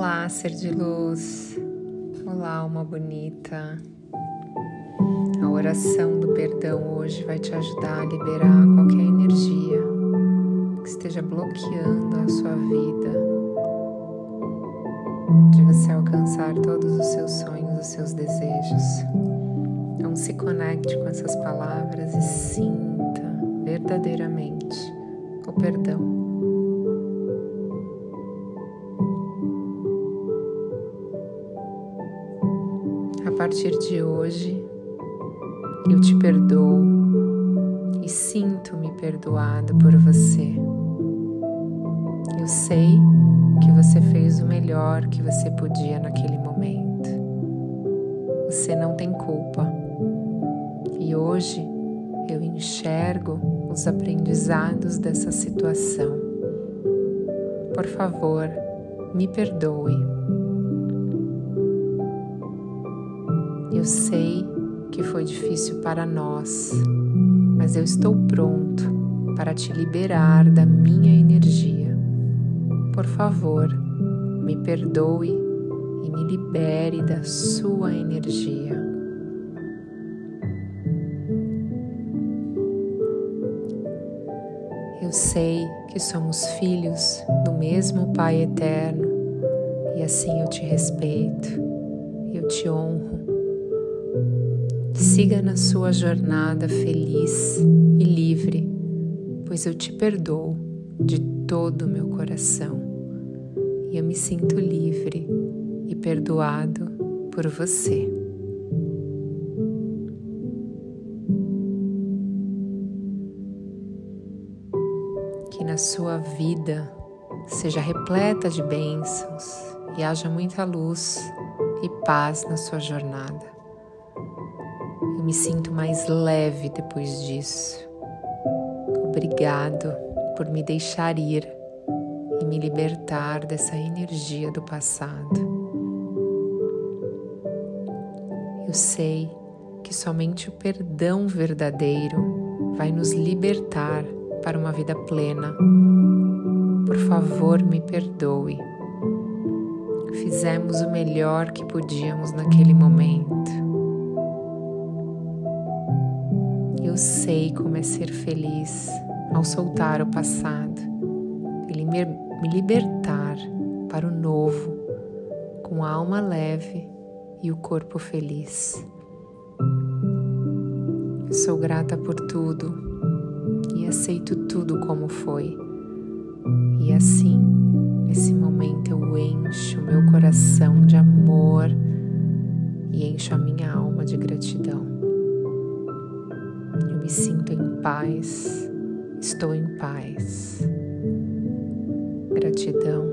Olá, ser de luz. Olá, alma bonita. A oração do perdão hoje vai te ajudar a liberar qualquer energia que esteja bloqueando a sua vida, de você alcançar todos os seus sonhos, os seus desejos. Então, se conecte com essas palavras e sinta verdadeiramente o perdão. Partir de hoje, eu te perdoo e sinto-me perdoado por você. Eu sei que você fez o melhor que você podia naquele momento. Você não tem culpa. E hoje eu enxergo os aprendizados dessa situação. Por favor, me perdoe Eu sei que foi difícil para nós, mas eu estou pronto para te liberar da minha energia. Por favor, me perdoe e me libere da sua energia. Eu sei que somos filhos do mesmo Pai eterno e assim eu te respeito, eu te honro Siga na sua jornada feliz e livre, pois eu te perdoo de todo o meu coração e eu me sinto livre e perdoado por você. Que na sua vida seja repleta de bênçãos e haja muita luz e paz na sua jornada. Eu me sinto mais leve depois disso. Obrigado por me deixar ir e me libertar dessa energia do passado. Eu sei que somente o perdão verdadeiro vai nos libertar para uma vida plena. Por favor, me perdoe. Fizemos o melhor que podíamos naquele momento. Sei como é ser feliz ao soltar o passado e me libertar para o novo, com a alma leve e o corpo feliz. sou grata por tudo e aceito tudo como foi. E assim, nesse momento, eu encho meu coração de amor e encho a minha alma me sinto em paz, estou em paz. Gratidão.